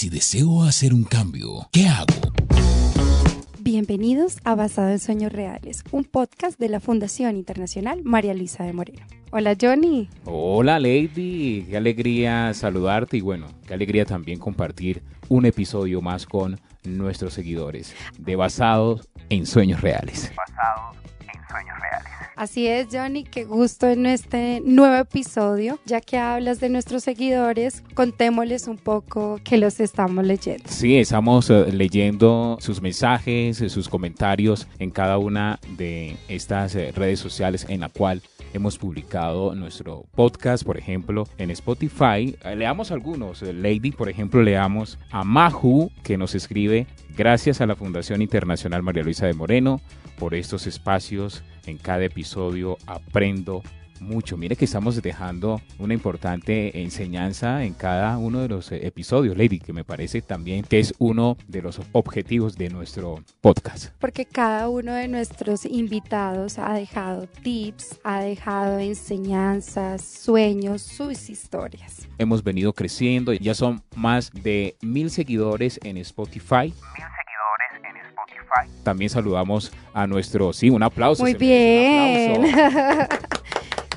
si deseo hacer un cambio, ¿qué hago? Bienvenidos a Basado en Sueños Reales, un podcast de la Fundación Internacional María Luisa de Moreno. Hola Johnny. Hola Lady, qué alegría saludarte y bueno, qué alegría también compartir un episodio más con nuestros seguidores de Basados en Sueños Reales. Basados en Sueños Reales. Así es, Johnny, qué gusto en este nuevo episodio. Ya que hablas de nuestros seguidores, contémosles un poco que los estamos leyendo. Sí, estamos eh, leyendo sus mensajes, eh, sus comentarios en cada una de estas eh, redes sociales en la cual hemos publicado nuestro podcast, por ejemplo, en Spotify. Eh, leamos algunos. Eh, Lady, por ejemplo, leamos a Mahu, que nos escribe, gracias a la Fundación Internacional María Luisa de Moreno por estos espacios. En cada episodio aprendo mucho. Mire que estamos dejando una importante enseñanza en cada uno de los eh, episodios, Lady, que me parece también que es uno de los objetivos de nuestro podcast. Porque cada uno de nuestros invitados ha dejado tips, ha dejado enseñanzas, sueños, sus historias. Hemos venido creciendo, ya son más de mil seguidores en Spotify. Mil seguidores en Spotify. También saludamos a nuestro, sí, un aplauso. Muy un bien. aplauso.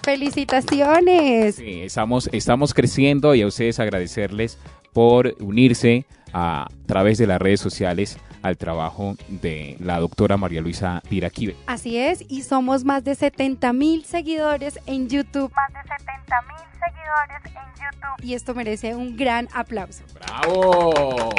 Felicitaciones. Sí, estamos, estamos creciendo y a ustedes agradecerles por unirse a través de las redes sociales al trabajo de la doctora María Luisa Piraquive. Así es, y somos más de 70 mil seguidores en YouTube. Más de 70 mil seguidores en YouTube. Y esto merece un gran aplauso. ¡Bravo!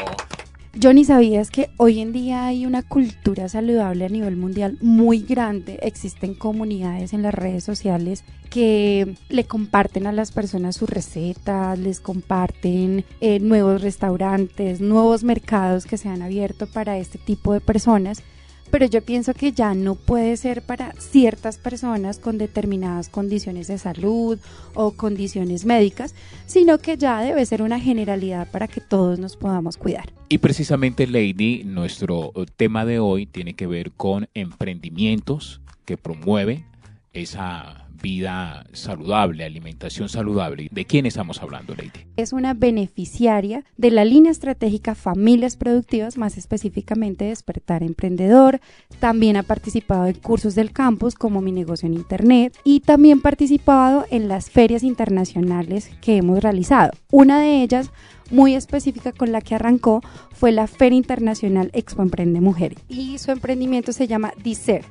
Johnny, ¿sabías que hoy en día hay una cultura saludable a nivel mundial muy grande? Existen comunidades en las redes sociales que le comparten a las personas sus recetas, les comparten eh, nuevos restaurantes, nuevos mercados que se han abierto para este tipo de personas. Pero yo pienso que ya no puede ser para ciertas personas con determinadas condiciones de salud o condiciones médicas, sino que ya debe ser una generalidad para que todos nos podamos cuidar. Y precisamente, Lady, nuestro eh, tema de hoy tiene que ver con emprendimientos que promueven esa vida saludable, alimentación saludable. ¿De quién estamos hablando, Lady? Es una beneficiaria de la línea estratégica Familias Productivas, más específicamente Despertar Emprendedor. También ha participado en cursos del campus como Mi Negocio en Internet y también participado en las ferias internacionales que hemos realizado. Una de ellas muy específica con la que arrancó fue la Feria Internacional Expo Emprende Mujer y su emprendimiento se llama Dicer.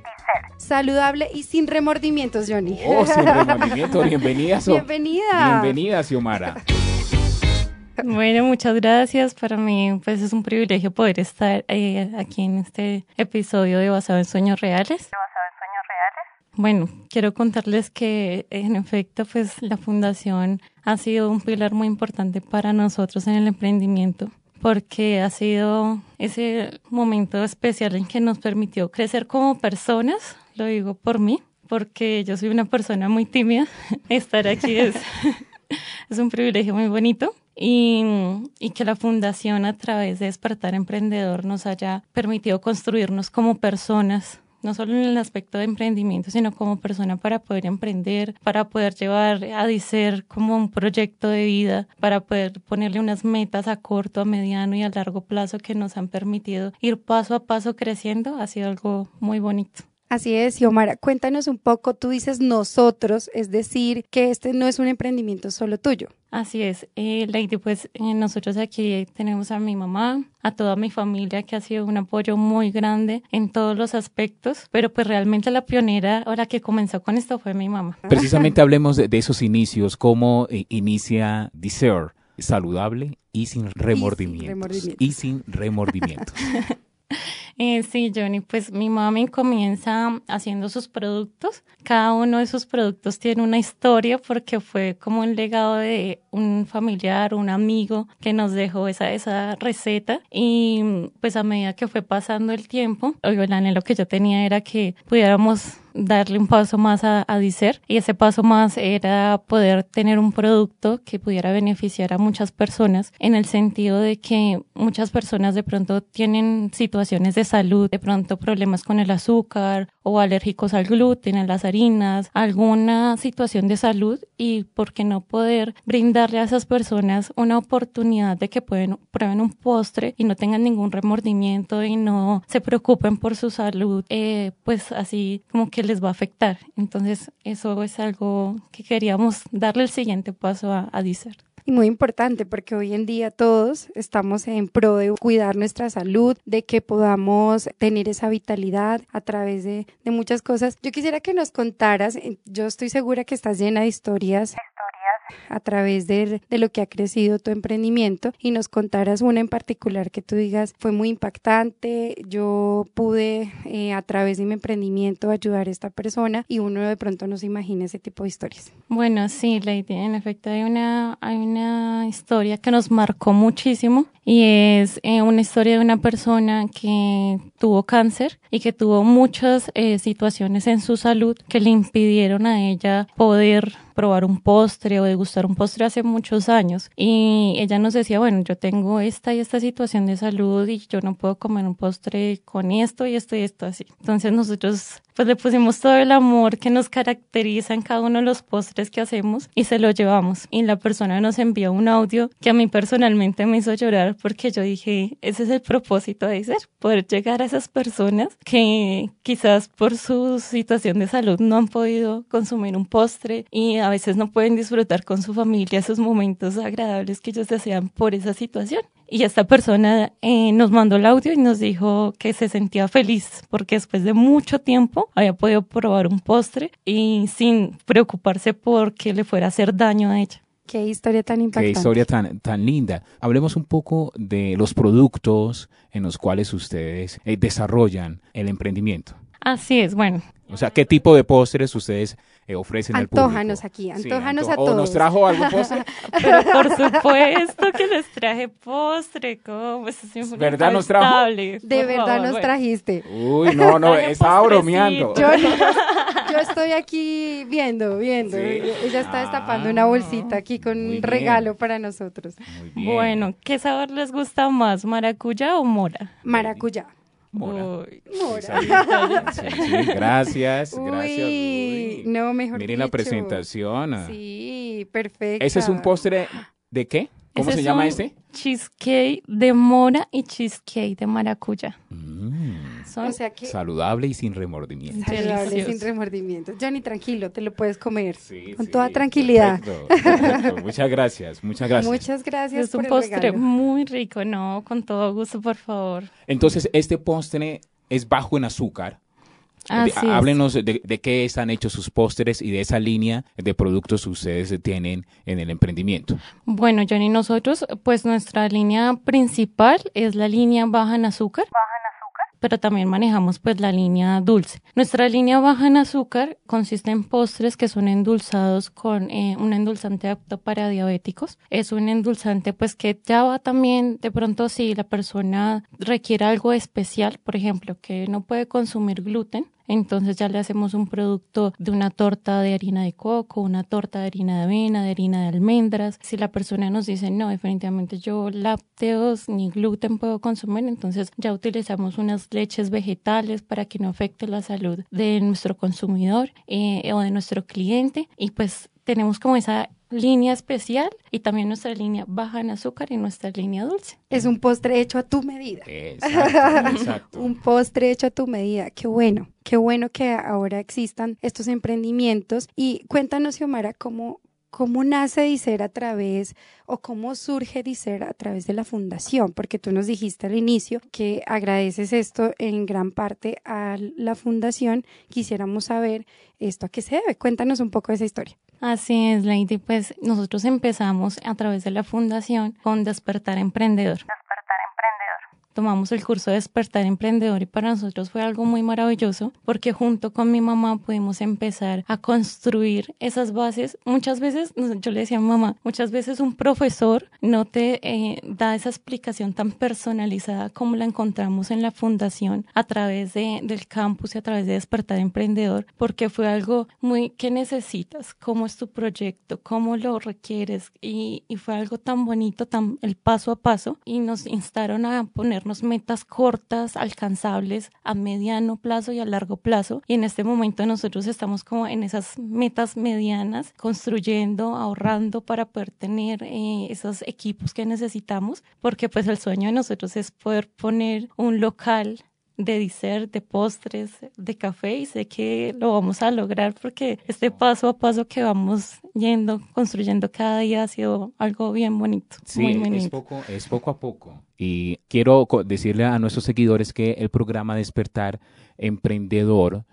Saludable y sin remordimientos, Johnny. Oh, sin remordimiento. Bienvenida, So- Bienvenida. Bienvenida, Xiomara. Bueno, muchas gracias. Para mí, pues es un privilegio poder estar eh, aquí en este episodio de Basado en Sueños Reales. Basado en Sueños Reales. Bueno, quiero contarles que en efecto, pues la fundación ha sido un pilar muy importante para nosotros en el emprendimiento porque ha sido ese momento especial en que nos permitió crecer como personas, lo digo por mí, porque yo soy una persona muy tímida. Estar aquí es, un privilegio muy bonito. Y, y que la fundación a través de Despertar Emprendedor nos haya permitido construirnos como personas no solo en el aspecto de emprendimiento, sino como persona para poder emprender, para poder llevar a Dicer como un proyecto de vida, para poder ponerle unas metas a corto, a mediano y a largo plazo que nos han permitido ir paso a paso creciendo, ha sido algo muy bonito. Así es, Xiomara, cuéntanos un poco, tú dices nosotros, es decir, que este no es un emprendimiento solo tuyo. Así es, eh, Lady, pues eh, nosotros aquí tenemos a mi mamá, a toda mi familia que ha sido un apoyo muy grande en todos los aspectos, pero pues realmente la pionera o la que comenzó con esto fue mi mamá. Precisamente hablemos de, de esos inicios, cómo eh, inicia Deser, saludable y sin remordimientos. remordimientos. Y sin remordimientos. Eh, sí, Johnny, pues mi mami comienza haciendo sus productos. Cada uno de sus productos tiene una historia porque fue como un legado de un familiar, un amigo que nos dejó esa, esa receta. Y pues a medida que fue pasando el tiempo, el anhelo que yo tenía era que pudiéramos darle un paso más a, a Dicer. Y ese paso más era poder tener un producto que pudiera beneficiar a muchas personas en el sentido de que muchas personas de pronto tienen situaciones de salud, de pronto problemas con el azúcar o alérgicos al gluten, a las harinas, alguna situación de salud. Y por qué no poder brindarle a esas personas una oportunidad de que pueden prueben un postre y no tengan ningún remordimiento y no se preocupen por su salud, eh, pues así como que les va a afectar. Entonces eso es algo que queríamos darle el siguiente paso a, a. Y muy importante porque hoy en día todos estamos en pro de cuidar nuestra salud, de que podamos tener esa vitalidad a través de, de muchas cosas. Yo quisiera que nos contaras, eh, yo estoy segura que estás llena de Historias a través de, de lo que ha crecido tu emprendimiento y nos contaras una en particular que tú digas fue muy impactante, yo pude eh, a través de mi emprendimiento ayudar a esta persona y uno de pronto no se imagina ese tipo de historias. Bueno, sí, Lady, en efecto hay una, hay una historia que nos marcó muchísimo y es eh, una historia de una persona que tuvo cáncer y que tuvo muchas eh, situaciones en su salud que le impidieron a ella poder probar un postre o degustar un postre hace muchos años y ella nos decía, bueno, yo tengo esta y esta situación de salud y yo no puedo comer un postre con esto y esto y esto así. Entonces nosotros pues le pusimos todo el amor que nos caracteriza en cada uno de los postres que hacemos y se lo llevamos. Y la persona nos envió un audio que a mí personalmente me hizo llorar porque yo dije, ese es el propósito de ser, poder llegar a esas personas que quizás por su situación de salud no han podido consumir un postre y a veces no pueden disfrutar con su familia esos momentos agradables que ellos desean por esa situación. Y esta persona eh, nos mandó el audio y nos dijo que se sentía feliz porque después de mucho tiempo había podido probar un postre y sin preocuparse por que le fuera a hacer daño a ella. Qué historia tan Qué impactante. historia tan, tan linda. Hablemos un poco de los productos en los cuales ustedes eh, desarrollan el emprendimiento. Así es, bueno, O sea, ¿qué tipo de postres ustedes eh, ofrecen al público? Antójanos aquí, Sí, antójanos anto- a ¿O todos. nos trajo algún postre? pero por supuesto que les traje postre, ¿cómo? Eso sí fue ¿Verdad nos trajo? De verdad favor, nos bueno. trajiste. Uy, no, no, estaba bromeando. Yo, yo estoy aquí viendo, viendo. Sí. Ella está destapando Ah, una bolsita aquí con un bien. regalo para nosotros. Muy bien. Bueno, ¿qué sabor les gusta más, maracuyá o mora? Maracuyá. Mora. Uy, Mora. Sí, sí, gracias, gracias. Uy, Uy. no, mejor Miren la dicho. presentación. Sí, perfecto. Ese es un postre de qué? ¿Cómo Ese se es llama un este? Cheesecake de mora y cheesecake de maracuyá. Mm, Son O sea que saludable y sin remordimiento. saludable, Delicioso. sin remordimientos. Johnny, tranquilo, te lo puedes comer. Sí, con sí, toda tranquilidad. perfecto, perfecto. Muchas gracias, muchas gracias. Muchas gracias es un el postre regalo. muy rico, ¿no? Con todo gusto, por favor. Entonces, este postre es bajo en azúcar. Así De- es. Háblenos de, de qué están hechos sus postres y de esa línea de productos que ustedes tienen en el emprendimiento. Bueno, Johnny, nosotros, pues nuestra línea principal es la línea baja en azúcar. Pero también manejamos pues la línea dulce. Nuestra línea baja en azúcar consiste en postres que son endulzados con eh, un endulzante apto para diabéticos. Es un endulzante pues que ya va también de pronto si la persona requiere algo especial, por ejemplo, que no puede consumir gluten, entonces ya le hacemos un producto de una torta de harina de coco, una torta de harina de avena, de harina de almendras. Si la persona nos dice, no, definitivamente yo lácteos ni gluten puedo consumir, entonces ya utilizamos unas leches vegetales para que no afecte la salud de nuestro consumidor eh, o de nuestro cliente. Y pues tenemos como esa línea especial y también nuestra línea baja en azúcar y nuestra línea dulce. Es un postre hecho a tu medida. Exacto, exacto. Un postre hecho a tu medida. Qué bueno, qué bueno que ahora existan estos emprendimientos. Y cuéntanos, Xiomara, cómo, cómo nace Dicer a través o cómo surge Dicer a través de la fundación, porque tú nos dijiste al inicio que agradeces esto en gran parte a la fundación. Quisiéramos saber esto a qué se debe. Cuéntanos un poco de esa historia. Así es, Lady. Pues nosotros empezamos a través de la fundación con Despertar Emprendedor. Tomamos el curso de despertar emprendedor y para nosotros fue algo muy maravilloso porque junto con mi mamá pudimos empezar a construir esas bases. Muchas veces, yo le decía a mamá, muchas veces un profesor no te eh, da esa explicación tan personalizada como la encontramos en la fundación a través de, del campus y a través de despertar emprendedor porque fue algo muy que necesitas, cómo es tu proyecto, cómo lo requieres y, y fue algo tan bonito, tan el paso a paso y nos instaron a ponernos metas cortas, alcanzables a mediano plazo y a largo plazo. Y en este momento nosotros estamos como en esas metas medianas, construyendo, ahorrando para poder tener eh, esos equipos que necesitamos, porque pues el sueño de nosotros es poder poner un local de dessert, de postres, de café y sé que lo vamos a lograr porque este paso a paso que vamos yendo, construyendo cada día ha sido algo bien bonito. Sí, muy bonito. es poco, es poco a poco. Y quiero co- decirle a nuestros seguidores que el programa Despertar Emprendedor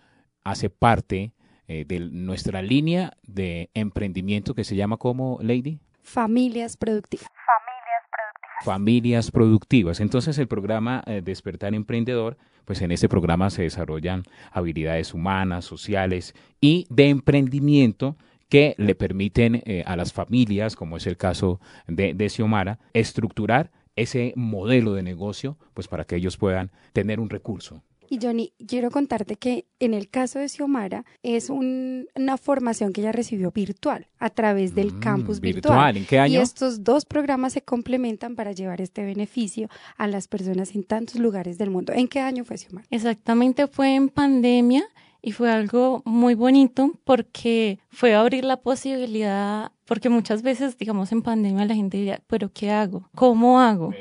hace parte eh, de nuestra línea de emprendimiento que se llama como Lady Familias productivas. Familias productivas. Familias productivas. Entonces el programa eh, Despertar Emprendedor, pues en este programa se desarrollan habilidades humanas, sociales y de emprendimiento que le permiten eh, a las familias, como es el caso de, de Xiomara, estructurar ese modelo de negocio, pues para que ellos puedan tener un recurso. Y Johnny, quiero contarte que en el caso de Xiomara es un- una formación que ella recibió virtual a través del Mm, campus virtual. virtual. ¿En qué Y año? estos dos programas se complementan para llevar este beneficio a las personas en tantos lugares del mundo. ¿En qué año fue Xiomara? Exactamente, fue en pandemia y fue algo muy bonito porque fue abrir la posibilidad, porque muchas veces, digamos, en pandemia la gente diría, pero ¿qué hago? ¿Cómo hago?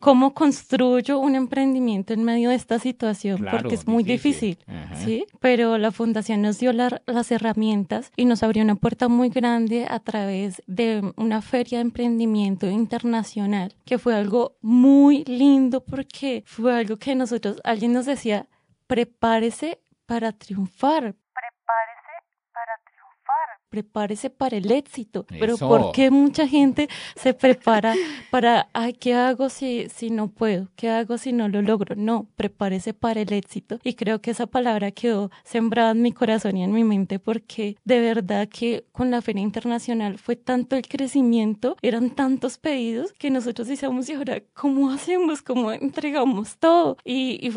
¿Cómo construyo un emprendimiento en medio de esta situación? Claro, porque es muy difícil. ¿sí? Pero la fundación nos dio la- las herramientas y nos abrió una puerta muy grande a través de una feria de emprendimiento internacional, que fue algo muy lindo porque fue algo que nosotros, alguien nos decía, prepárese para triunfar. Prepárese para el éxito. Pero. ¿por qué mucha gente se prepara para, ay, ¿qué hago si, si no puedo? ¿Qué hago si no lo logro? No, prepárese para el éxito. Y creo que esa palabra quedó sembrada en mi corazón y en mi mente porque de verdad que con la Feria Internacional fue tanto el crecimiento, eran tantos pedidos que nosotros decíamos, y ahora, ¿cómo hacemos? ¿Cómo entregamos todo? Y,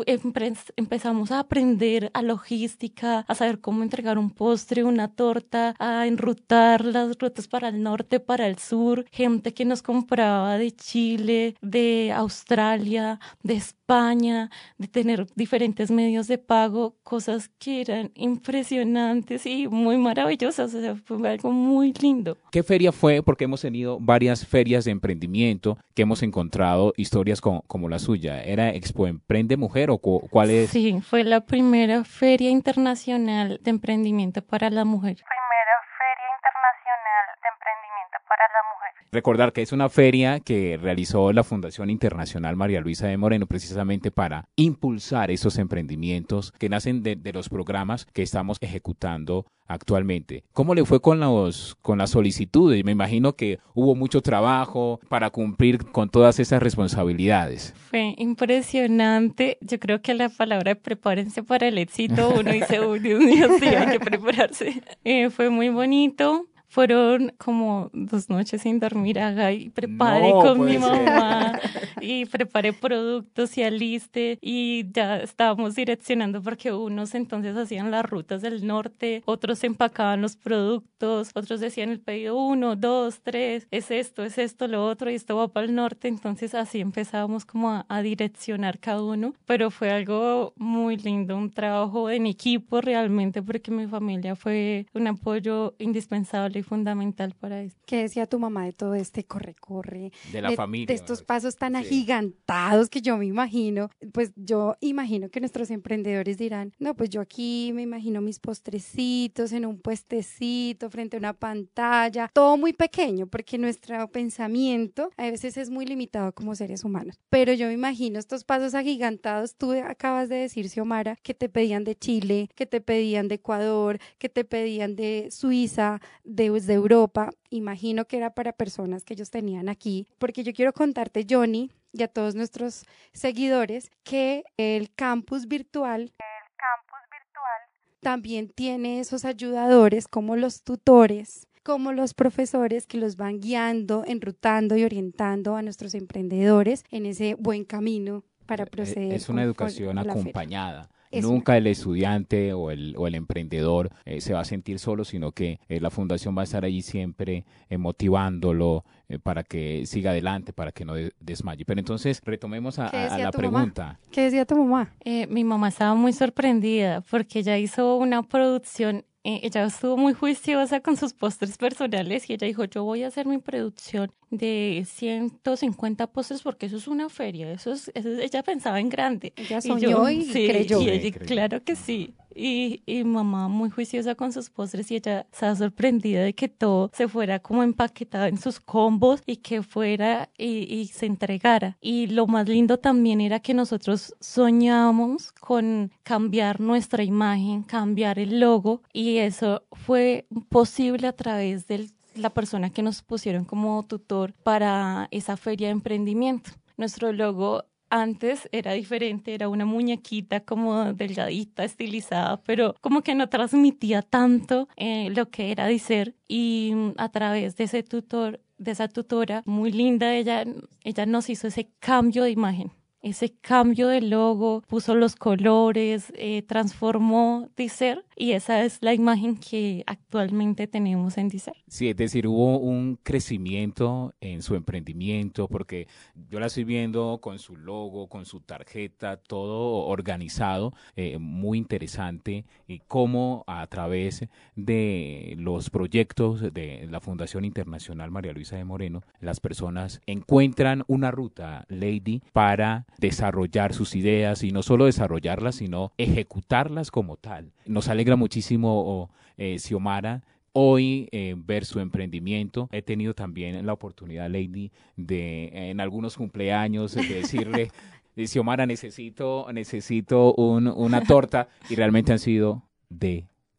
empezamos a aprender a logística, a saber cómo entregar un postre, una torta, a enrutar las rutas para el norte, para el sur, gente que nos compraba de Chile, de Australia, de España, de tener diferentes medios de pago, cosas que eran impresionantes y muy maravillosas, o sea, fue algo muy lindo. ¿Qué feria fue? Porque hemos tenido varias ferias de emprendimiento que hemos encontrado historias co- como la suya. ¿Era Expo Emprende Mujer o cu- cuál es? Sí, fue la primera feria internacional de emprendimiento para la mujer. Primera Feria Internacional de Emprendimiento para la Mujer. Recordar que es una feria que realizó la Fundación Internacional María Luisa de Moreno precisamente para impulsar esos emprendimientos que nacen de, de los programas que estamos ejecutando actualmente. ¿Cómo le fue con los con las solicitudes? Me imagino que hubo mucho trabajo para cumplir con todas esas responsabilidades. Fue impresionante. Yo creo que la palabra prepárense para el éxito, uno dice, uy, Dios mío, sí, hay que prepararse. Eh, fue muy bonito. Fueron como dos noches sin dormir, haga, y preparé No con mi puede ser. mamá, y preparé productos y aliste, y ya estábamos direccionando porque unos entonces hacían las rutas del norte, otros empacaban los productos, otros decían el pedido uno, dos, tres, es esto, es esto, lo otro, y esto va para el norte, entonces así empezábamos como a, a direccionar cada uno, pero fue algo muy lindo, un trabajo en equipo realmente, porque mi familia fue un apoyo indispensable y fundamental para esto. ¿Qué decía tu mamá de todo este corre-corre? De la familia. De estos pasos tan Sí. agigantados que yo me imagino. Pues yo imagino que nuestros emprendedores dirán, no, pues yo aquí me imagino mis postrecitos en un puestecito frente a una pantalla, todo muy pequeño, porque nuestro pensamiento a veces es muy limitado como seres humanos. Pero yo me imagino estos pasos agigantados. Tú acabas de decir, Xiomara, que te pedían de Chile, que te pedían de Ecuador, que te pedían de Suiza, de desde Europa. Imagino que era para personas que ellos tenían aquí, porque yo quiero contarte, Johnny, y a todos nuestros seguidores, que el campus virtual El campus virtual también tiene esos ayudadores como los tutores, como los profesores que los van guiando, enrutando y orientando a nuestros emprendedores en ese buen camino para proceder. Eh, Es una educación con acompañada. Es Nunca el estudiante o el, o el emprendedor eh, se va a sentir solo, sino que eh, la fundación va a estar allí siempre eh, motivándolo eh, para que siga adelante, para que no de- desmaye. Pero entonces retomemos a, ¿Qué a- a decía la tu mamá? pregunta. ¿Qué decía tu mamá? Eh, mi mamá estaba muy sorprendida porque ella hizo una producción, eh, ella estuvo muy juiciosa con sus postres personales y ella dijo, yo voy a hacer mi producción de 150 postres porque eso es una feria, eso es, eso es- ella pensaba en grande. Ella Y soñó yo, y sí, creyó. y Sí, ella, creyó. claro que sí. Y, mamá muy juiciosa con sus postres y ella estaba sorprendida de que todo se fuera como empaquetado en sus combos y que fuera y, se entregara. Y lo más lindo también era que nosotros soñamos con cambiar nuestra imagen, cambiar el logo y eso fue posible a través de la persona que nos pusieron como tutor para esa feria de emprendimiento. Nuestro logo antes era diferente, era una muñequita como delgadita, estilizada, pero como que no transmitía tanto eh, lo que era Dicer y a través de ese tutor, de esa tutora muy linda, ella, ella nos hizo ese cambio de imagen. Ese cambio de logo, puso los colores, eh, transformó Dicer y esa es la imagen que actualmente tenemos en Dicer. Sí, es decir, hubo un crecimiento en su emprendimiento, porque yo la estoy viendo con su logo, con su tarjeta, todo organizado, eh, muy interesante, y cómo a través de los proyectos de la Fundación Internacional María Luisa de Moreno, las personas encuentran una ruta, Lady, para desarrollar sus ideas, y no solo desarrollarlas, sino ejecutarlas como tal. Nos alegra muchísimo, oh, eh, Xiomara, hoy eh, ver su emprendimiento. He tenido también la oportunidad, Lady, de en algunos cumpleaños de decirle, "Eh, Xiomara, necesito, necesito un- una torta y realmente han sido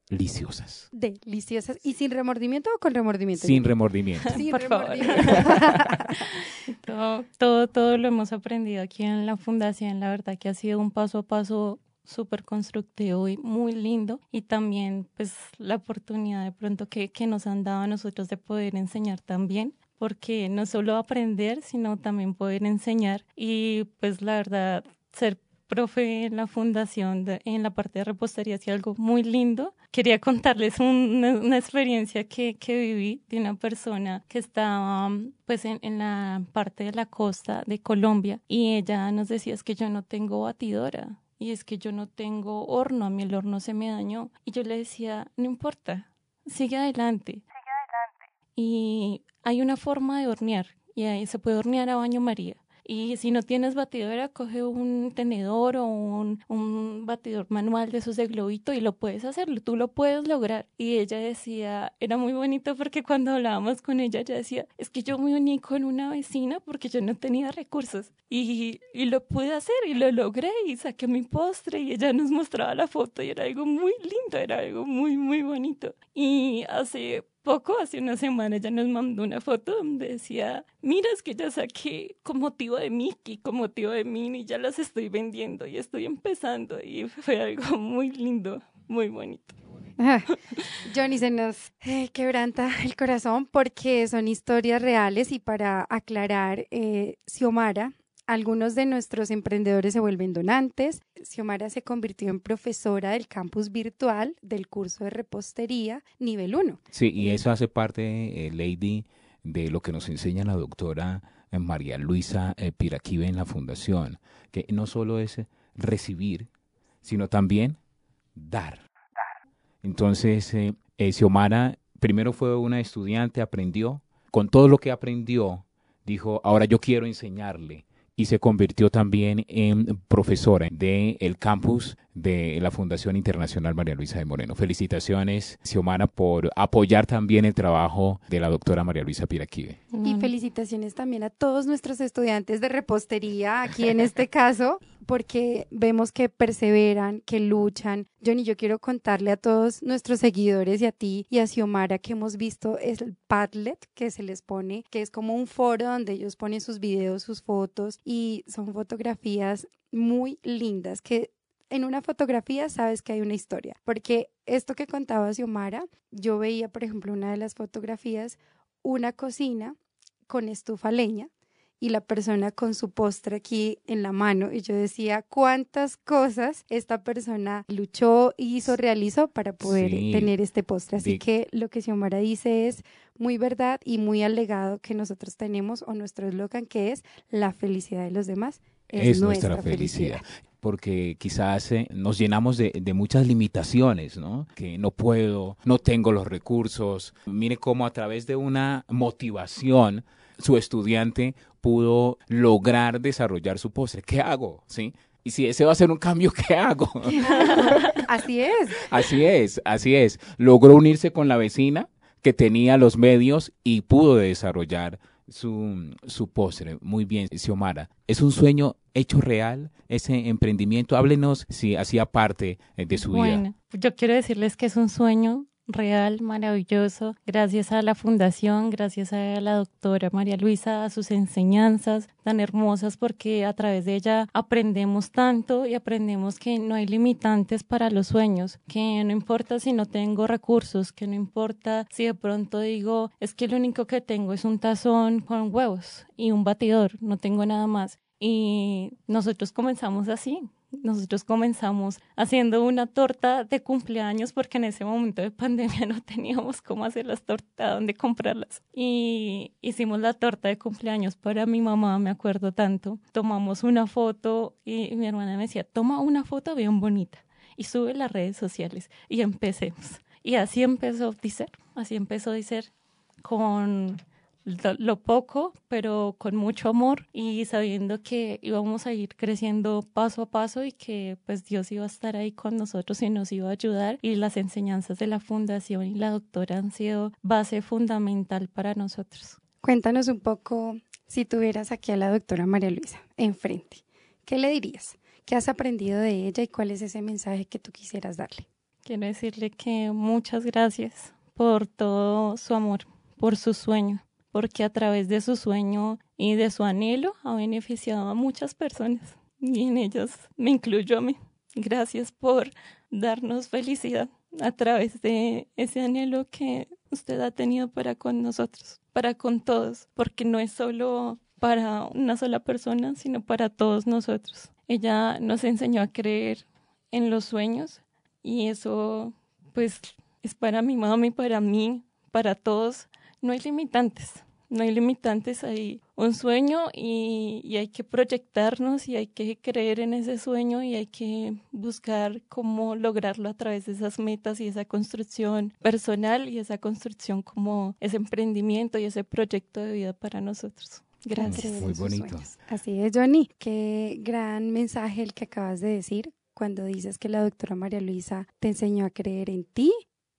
deliciosas, Deliciosas. ¿Y sin remordimiento o con remordimiento? sin remordimiento. Sin Por favor. remordimiento. Todo, todo, todo lo hemos aprendido aquí en la fundación. La verdad que ha sido un paso a paso súper constructivo y muy lindo. Y también, pues, la oportunidad de pronto que, que nos han dado a nosotros de poder enseñar también. Porque no solo aprender, sino también poder enseñar. Y pues la verdad, ser profe en la fundación, de- en la parte de repostería, ha sido algo muy lindo. Quería contarles un- una, una experiencia que, que viví de una persona que estaba pues en, en la parte de la costa de Colombia y ella nos decía es que yo no tengo batidora y es que yo no tengo horno, a mí el horno se me dañó. Y yo le decía, no importa, sigue adelante. sigue adelante. Y hay una forma de hornear y ahí se puede hornear a baño María. Y si no tienes batidora, coge un tenedor o un, un batidor manual de esos de globito y lo puedes hacerlo, tú lo puedes lograr. Y ella decía, era muy bonito porque cuando hablábamos con ella, ella decía, es que yo me uní con una vecina porque yo no tenía recursos. Y, y lo pude hacer y lo logré y saqué mi postre y ella nos mostraba la foto y era algo muy lindo, era algo muy, muy bonito. Y hace poco, hace una semana, ella nos mandó una foto donde decía, mira, es que ya saqué con motivo de Mickey, con motivo de Minnie, ya las estoy vendiendo y estoy empezando y fue algo muy lindo, muy bonito. Ah, Johnny, se nos eh, quebranta el corazón porque son historias reales y para aclarar, eh, Xiomara, algunos de nuestros emprendedores se vuelven donantes. Xiomara se convirtió en profesora del campus virtual del curso de repostería nivel 1. Sí, y eso hace parte, eh, Lady, de lo que nos enseña la doctora eh, María Luisa eh, Piraquive en la fundación, que no solo es recibir, sino también dar. Entonces, eh, eh, Xiomara primero fue una estudiante, aprendió, con todo lo que aprendió, dijo, ahora yo quiero enseñarle. Y se convirtió también en profesora del el campus de la Fundación Internacional María Luisa de Moreno. Felicitaciones, Xiomara, por apoyar también el trabajo de la doctora María Luisa Piraquive. Y felicitaciones también a todos nuestros estudiantes de repostería, aquí en este caso, porque vemos que perseveran, que luchan. Johnny, yo quiero contarle a todos nuestros seguidores y a ti y a Xiomara que hemos visto el Padlet que se les pone, que es como un foro donde ellos ponen sus videos, sus fotos y son fotografías muy lindas que en una fotografía sabes que hay una historia, porque esto que contaba Xiomara, yo veía, por ejemplo, una de las fotografías, una cocina con estufa leña y la persona con su postre aquí en la mano y yo decía cuántas cosas esta persona luchó, hizo, realizó para poder Sí. tener este postre. Así que lo que Xiomara dice es muy verdad y muy alegado que nosotros tenemos o nuestro eslogan que es la felicidad de los demás es, nuestra, felicidad. Porque quizás eh, nos llenamos de, de muchas limitaciones, ¿no? Que no puedo, no tengo los recursos. Mire cómo a través de una motivación su estudiante pudo lograr desarrollar su postre. ¿Qué hago? ¿Sí? Y si ese va a ser un cambio, ¿qué hago? Así es. Así es, así es. Logró unirse con la vecina que tenía los medios y pudo desarrollar su, su postre. Muy bien, Xiomara. ¿Es un sueño hecho real ese emprendimiento? Háblenos si hacía parte eh, de su vida. Bueno, yo quiero decirles que es un sueño real, maravilloso, gracias a la fundación, gracias a la doctora María Luisa, a sus enseñanzas tan hermosas, porque a través de ella aprendemos tanto y aprendemos que no hay limitantes para los sueños, que no importa si no tengo recursos, que no importa si de pronto digo, es que lo único que tengo es un tazón con huevos y un batidor, no tengo nada más. Y nosotros comenzamos así, nosotros comenzamos haciendo una torta de cumpleaños porque en ese momento de pandemia no teníamos cómo hacer las tortas, dónde comprarlas. Y hicimos la torta de cumpleaños para mi mamá, me acuerdo tanto. Tomamos una foto y mi hermana me decía, toma una foto bien bonita y sube las redes sociales y empecemos. Y así empezó Dicer, así empezó Dicer con lo, poco, pero con mucho amor y sabiendo que íbamos a ir creciendo paso a paso y que pues Dios iba a estar ahí con nosotros y nos iba a ayudar y las enseñanzas de la fundación y la doctora han sido base fundamental para nosotros. Cuéntanos un poco si tuvieras aquí a la doctora María Luisa enfrente. ¿Qué le dirías? ¿Qué has aprendido de ella y cuál es ese mensaje que tú quisieras darle? Quiero decirle que muchas gracias por todo su amor, por su sueño, porque a través de su sueño y de su anhelo ha beneficiado a muchas personas y en ellas me incluyo a mí. Gracias por darnos felicidad a través de ese anhelo que usted ha tenido para con nosotros, para con todos, porque no es solo para una sola persona, sino para todos nosotros. Ella nos enseñó a creer en los sueños y eso pues es para mi mamá y para mí, para todos. No hay limitantes, no hay limitantes, hay un sueño y, y, hay que proyectarnos y hay que creer en ese sueño y hay que buscar cómo lograrlo a través de esas metas y esa construcción personal y esa construcción como ese emprendimiento y ese proyecto de vida para nosotros. Gracias. Muy bonito. Así es, Johnny. Qué gran mensaje el que acabas de decir cuando dices que la doctora María Luisa te enseñó a creer en ti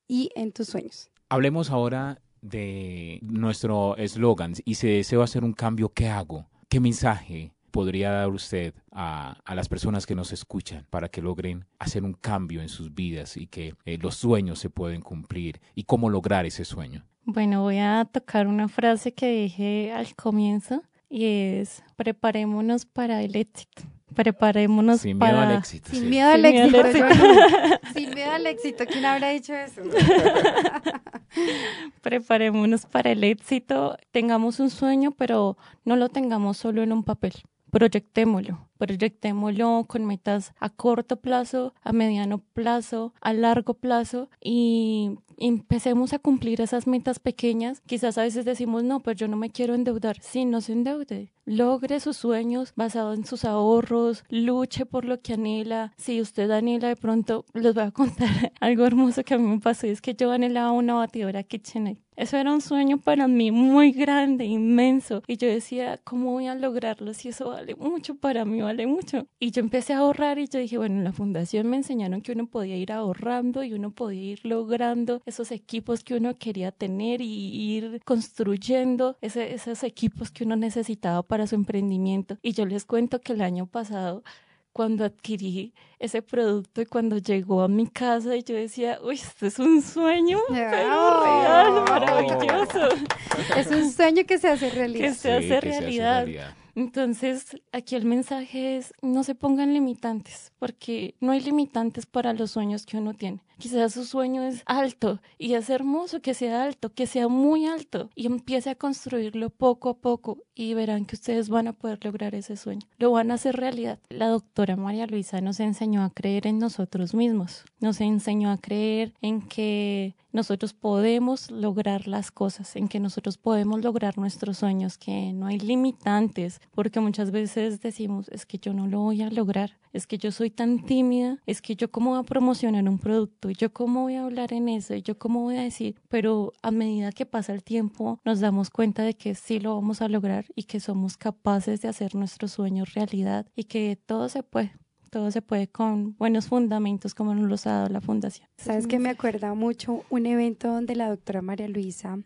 y en tus sueños. Hablemos ahora de nuestro eslogan y si deseo hacer un cambio, ¿qué hago? ¿Qué mensaje podría dar usted a, a, las personas que nos escuchan para que logren hacer un cambio en sus vidas y que eh, los sueños se pueden cumplir y cómo lograr ese sueño? Bueno, voy a tocar una frase que dije al comienzo y es preparémonos para el éxito. Preparémonos Sin para... miedo al éxito. Sin sí. miedo al Sin miedo al éxito. éxito. Sin miedo al éxito. ¿Quién habrá dicho eso? Preparémonos para el éxito. Tengamos un sueño, pero no lo tengamos solo en un papel. Proyectémoslo. Proyectémoslo con metas a corto plazo, a mediano plazo, a largo plazo y empecemos a cumplir esas metas pequeñas. Quizás a veces decimos, no, pero yo no me quiero endeudar. Sí, no se endeude. Logre sus sueños basados en sus ahorros, luche por lo que anhela. Si usted anhela, de pronto les voy a contar algo hermoso que a mí me pasó. Es que yo anhelaba una batidora KitchenAid. Eso era un sueño para mí muy grande, inmenso. Y yo decía, ¿cómo voy a lograrlo si eso vale mucho para mí? Vale mucho. Y yo empecé a ahorrar y yo dije, bueno, en la fundación me enseñaron que uno podía ir ahorrando y uno podía ir logrando esos equipos que uno quería tener y ir construyendo ese, esos equipos que uno necesitaba para su emprendimiento. Y yo les cuento que el año pasado cuando adquirí ese producto y cuando llegó a mi casa y yo decía, uy, esto es un sueño, pero real, maravilloso. Es un sueño que se hace que realidad. se Sí, hace que se hace realidad. Entonces, aquí el mensaje es, no se pongan limitantes, porque no hay limitantes para los sueños que uno tiene. Quizás su sueño es alto y es hermoso que sea alto, que sea muy alto y empiece a construirlo poco a poco y verán que ustedes van a poder lograr ese sueño. Lo van a hacer realidad. La doctora María Luisa nos enseñó a creer en nosotros mismos, nos enseñó a creer en que nosotros podemos lograr las cosas, en que nosotros podemos lograr nuestros sueños, que no hay limitantes, porque muchas veces decimos, es que yo no lo voy a lograr, es que yo soy tan tímida, es que yo cómo voy a promocionar un producto, yo cómo voy a hablar en eso, yo cómo voy a decir, pero a medida que pasa el tiempo nos damos cuenta de que sí lo vamos a lograr y que somos capaces de hacer nuestros sueños realidad y que todo se puede. Todo se puede con buenos fundamentos como nos los ha dado la fundación. ¿Sabes que me acuerda mucho un evento donde la doctora María Luisa,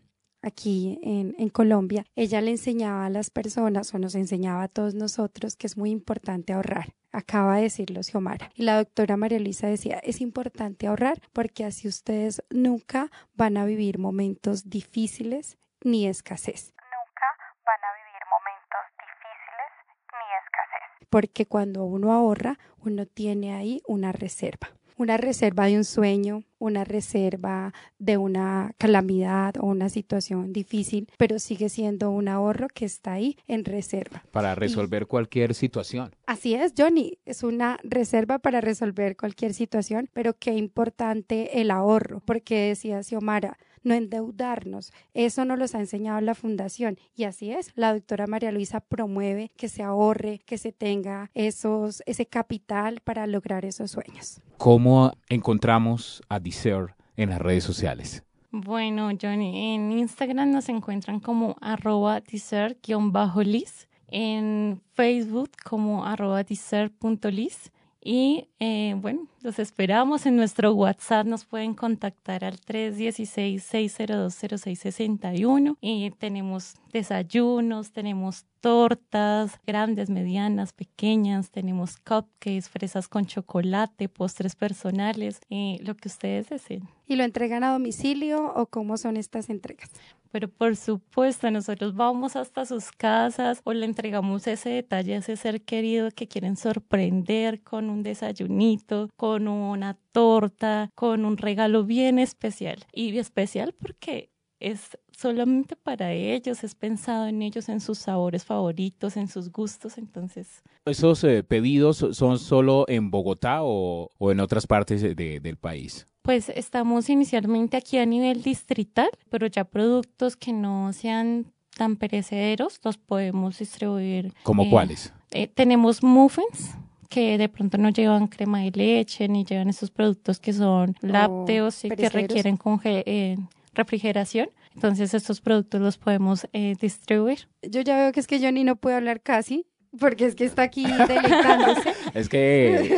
aquí en, en Colombia, ella le enseñaba a las personas o nos enseñaba a todos nosotros que es muy importante ahorrar. Acaba de decirlo Xiomara. Y la doctora María Luisa decía, es importante ahorrar porque así ustedes nunca van a vivir momentos difíciles ni escasez. Nunca van a vivir momentos difíciles ni escasez. Porque cuando uno ahorra, uno tiene ahí una reserva. Una reserva de un sueño, una reserva de una calamidad o una situación difícil, pero sigue siendo un ahorro que está ahí en reserva. Para resolver cualquier situación. Así es, Johnny, es una reserva para resolver cualquier situación, pero qué importante el ahorro, porque decía Xiomara, no endeudarnos. Eso nos los ha enseñado la fundación y así es. La doctora María Luisa promueve que se ahorre, que se tenga esos, ese capital para lograr esos sueños. ¿Cómo encontramos a Deser en las redes sociales? Bueno, Johnny, en Instagram nos encuentran como arroba dessert-lis, en Facebook como arroba dessert.lis y eh, bueno, los esperamos en nuestro WhatsApp, nos pueden contactar al 316-602-0661 y tenemos desayunos, tenemos tortas grandes, medianas, pequeñas, tenemos cupcakes, fresas con chocolate, postres personales, eh, lo que ustedes deseen. ¿Y lo entregan a domicilio o cómo son estas entregas? Pero por supuesto, nosotros vamos hasta sus casas o le entregamos ese detalle a ese ser querido que quieren sorprender con un desayunito, con una torta, con un regalo bien especial. Y especial porque es solamente para ellos, es pensado en ellos, en sus sabores favoritos, en sus gustos, entonces ¿Esos eh, pedidos son solo en Bogotá o, en otras partes de- del país? Pues estamos inicialmente aquí a nivel distrital, pero ya productos que no sean tan perecederos los podemos distribuir. ¿Como eh, cuáles? eh, tenemos muffins que de pronto no llevan crema de leche ni llevan esos productos que son lácteos y que requieren conge- eh, refrigeración. Entonces estos productos los podemos eh, distribuir. Yo ya veo que es que Johnny no puede hablar casi, porque es que está aquí deleitándose. Es que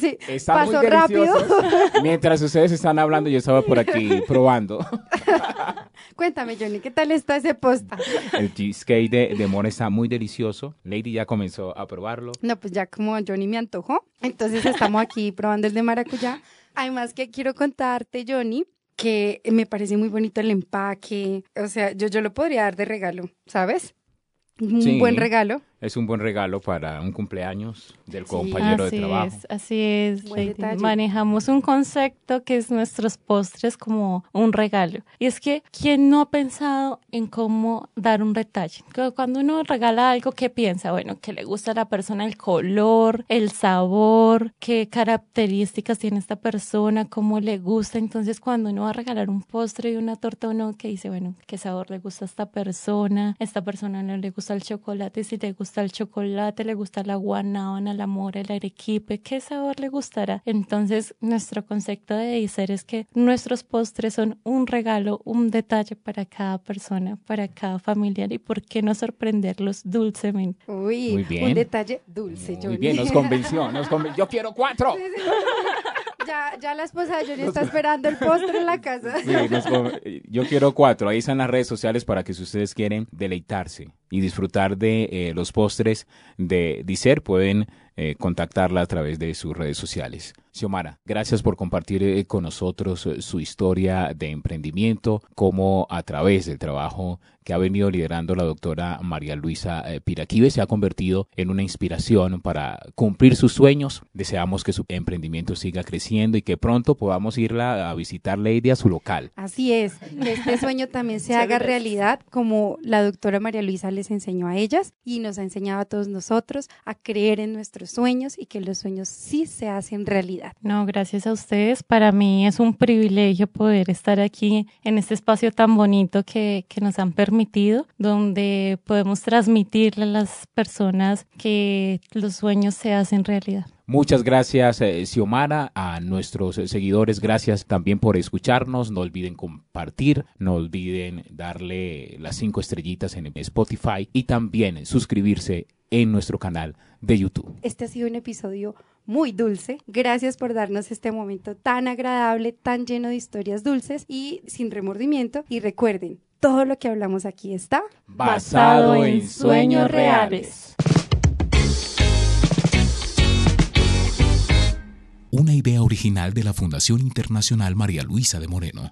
Sí, está pasó muy rápido. Mientras ustedes están hablando, yo estaba por aquí probando. Cuéntame, Johnny, ¿qué tal está ese posta? El cheesecake de, de Mona está muy delicioso. Lady ya comenzó a probarlo. No, pues ya como Johnny me antojó, entonces estamos aquí probando el de maracuyá. Además que quiero contarte, Johnny, que me parece muy bonito el empaque. O sea, yo, yo lo podría dar de regalo, ¿sabes? Un Sí. buen regalo. Es un buen regalo para un cumpleaños del Sí. compañero de trabajo. es, así es. Manejamos un concepto que es nuestros postres como un regalo. Y es que, ¿quién no ha pensado en cómo dar un detalle? Cuando uno regala algo, ¿qué piensa? Bueno, que le gusta a la persona el color, el sabor, qué características tiene esta persona, cómo le gusta. Entonces, cuando uno va a regalar un postre y una torta, uno que dice, bueno, qué sabor le gusta a esta persona, esta persona no le gusta el chocolate, si le gusta el chocolate, le gusta la guanábana, la mora, el arequipe, qué sabor le gustará. Entonces, nuestro concepto de Dicer es que nuestros postres son un regalo, un detalle para cada persona, para cada familiar y por qué no sorprenderlos dulcemente. Uy, Muy bien. un detalle dulce, Muy Johnny. bien, nos convenció, nos Yo quiero cuatro. Ya, ya la esposa de Johnny está esperando el postre en la casa. Sí, nos com- yo quiero cuatro. Ahí están las redes sociales para que si ustedes quieren deleitarse y disfrutar de eh, los postres de Dicer, pueden eh, contactarla a través de sus redes sociales. Xiomara, gracias por compartir eh, con nosotros eh, su historia de emprendimiento, cómo a través del trabajo que ha venido liderando la doctora María Luisa Piraquive se ha convertido en una inspiración para cumplir sus sueños. Deseamos que su emprendimiento siga creciendo y que pronto podamos irla a visitar Lady a su local. Así es, que este sueño también se haga realidad como la doctora María Luisa les enseñó a ellas y nos ha enseñado a todos nosotros a creer en nuestros sueños y que los sueños sí se hacen realidad. No, gracias a ustedes. Para mí es un privilegio poder estar aquí en este espacio tan bonito que, que nos han permitido, donde podemos transmitirle a las personas que los sueños se hacen realidad. Muchas gracias, eh, Xiomara, a nuestros seguidores. Gracias también por escucharnos. No olviden compartir, no olviden darle las cinco estrellitas en Spotify y también suscribirse en nuestro canal de YouTube. Este ha sido un episodio muy dulce. Gracias por darnos este momento tan agradable, tan lleno de historias dulces y sin remordimiento. Y recuerden, todo lo que hablamos aquí está Basado en sueños reales. Una idea original de la Fundación Internacional María Luisa de Moreno.